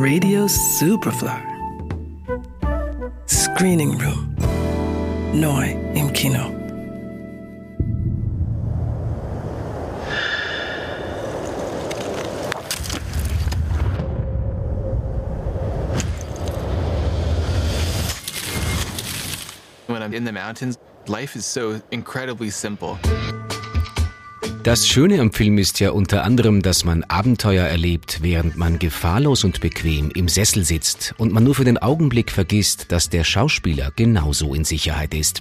Radio Superfly. Screening Room. Neu im Kino. When I'm in the mountains, life is so incredibly simple. Das Schöne am Film ist ja unter anderem, dass man Abenteuer erlebt, während man gefahrlos und bequem im Sessel sitzt und man nur für den Augenblick vergisst, dass der Schauspieler genauso in Sicherheit ist.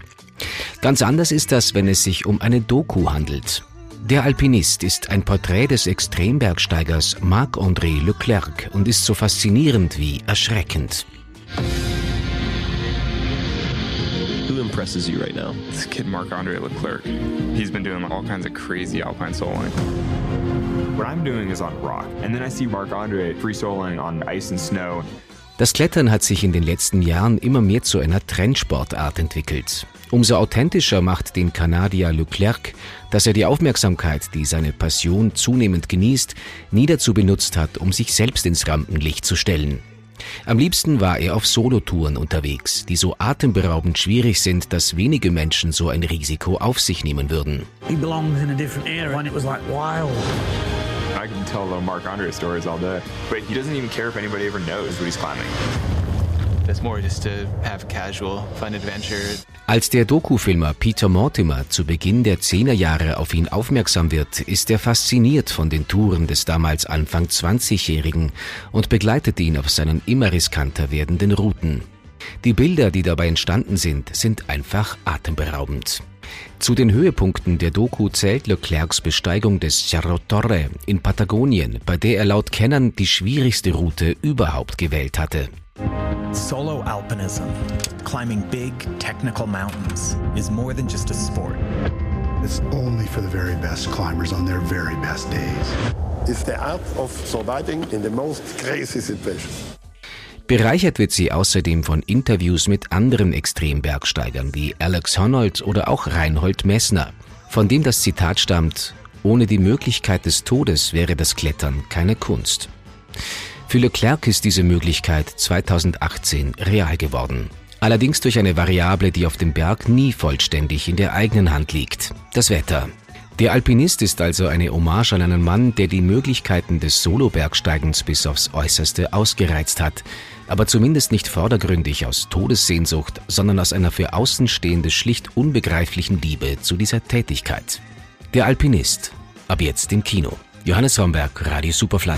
Ganz anders ist das, wenn es sich um eine Doku handelt. Der Alpinist ist ein Porträt des Extrembergsteigers Marc-André Leclerc und ist so faszinierend wie erschreckend. Who impresses you right now? This kid Marc Andre Leclerc, he's been doing all kinds of crazy alpine soloing. What I'm doing is on rock, and then I see Marc Andre free soloing on ice and snow. Das Klettern hat sich in den letzten Jahren immer mehr zu einer Trendsportart entwickelt. Umso authentischer macht den Kanadier Leclerc, dass er die Aufmerksamkeit, die seine Passion zunehmend genießt, nie dazu benutzt hat, um sich selbst ins Rampenlicht zu stellen. Am liebsten war er auf Solotouren unterwegs, die so atemberaubend schwierig sind, dass wenige Menschen so ein Risiko auf sich nehmen würden. He belongs in a different era when it was like wild. I can tell little Marc Andre stories all day, but he doesn't even care if anybody ever knows what he's climbing. Als der Dokufilmer Peter Mortimer zu Beginn der Zehnerjahre auf ihn aufmerksam wird, ist er fasziniert von den Touren des damals Anfang 20-Jährigen und begleitet ihn auf seinen immer riskanter werdenden Routen. Die Bilder, die dabei entstanden sind, sind einfach atemberaubend. Zu den Höhepunkten der Doku zählt Leclercs Besteigung des Cerro Torre in Patagonien, bei der er laut Kennern die schwierigste Route überhaupt gewählt hatte. Solo alpinism, climbing big technical mountains, is more than just a sport. It's only for the very best climbers on their very best days. It's the art of surviving in the most crazy situations. Bereichert wird sie außerdem von Interviews mit anderen Extrembergsteigern wie Alex Honnold oder auch Reinhold Messner, von dem das Zitat stammt, ohne die Möglichkeit des Todes wäre das Klettern keine Kunst. Für Leclerc ist diese Möglichkeit 2018 real geworden. Allerdings durch eine Variable, die auf dem Berg nie vollständig in der eigenen Hand liegt. Das Wetter. Der Alpinist ist also eine Hommage an einen Mann, der die Möglichkeiten des Solo-Bergsteigens bis aufs Äußerste ausgereizt hat, aber zumindest nicht vordergründig aus Todessehnsucht, sondern aus einer für Außenstehende schlicht unbegreiflichen Liebe zu dieser Tätigkeit. Der Alpinist. Ab jetzt im Kino. Johannes Romberg, Radio Superfly.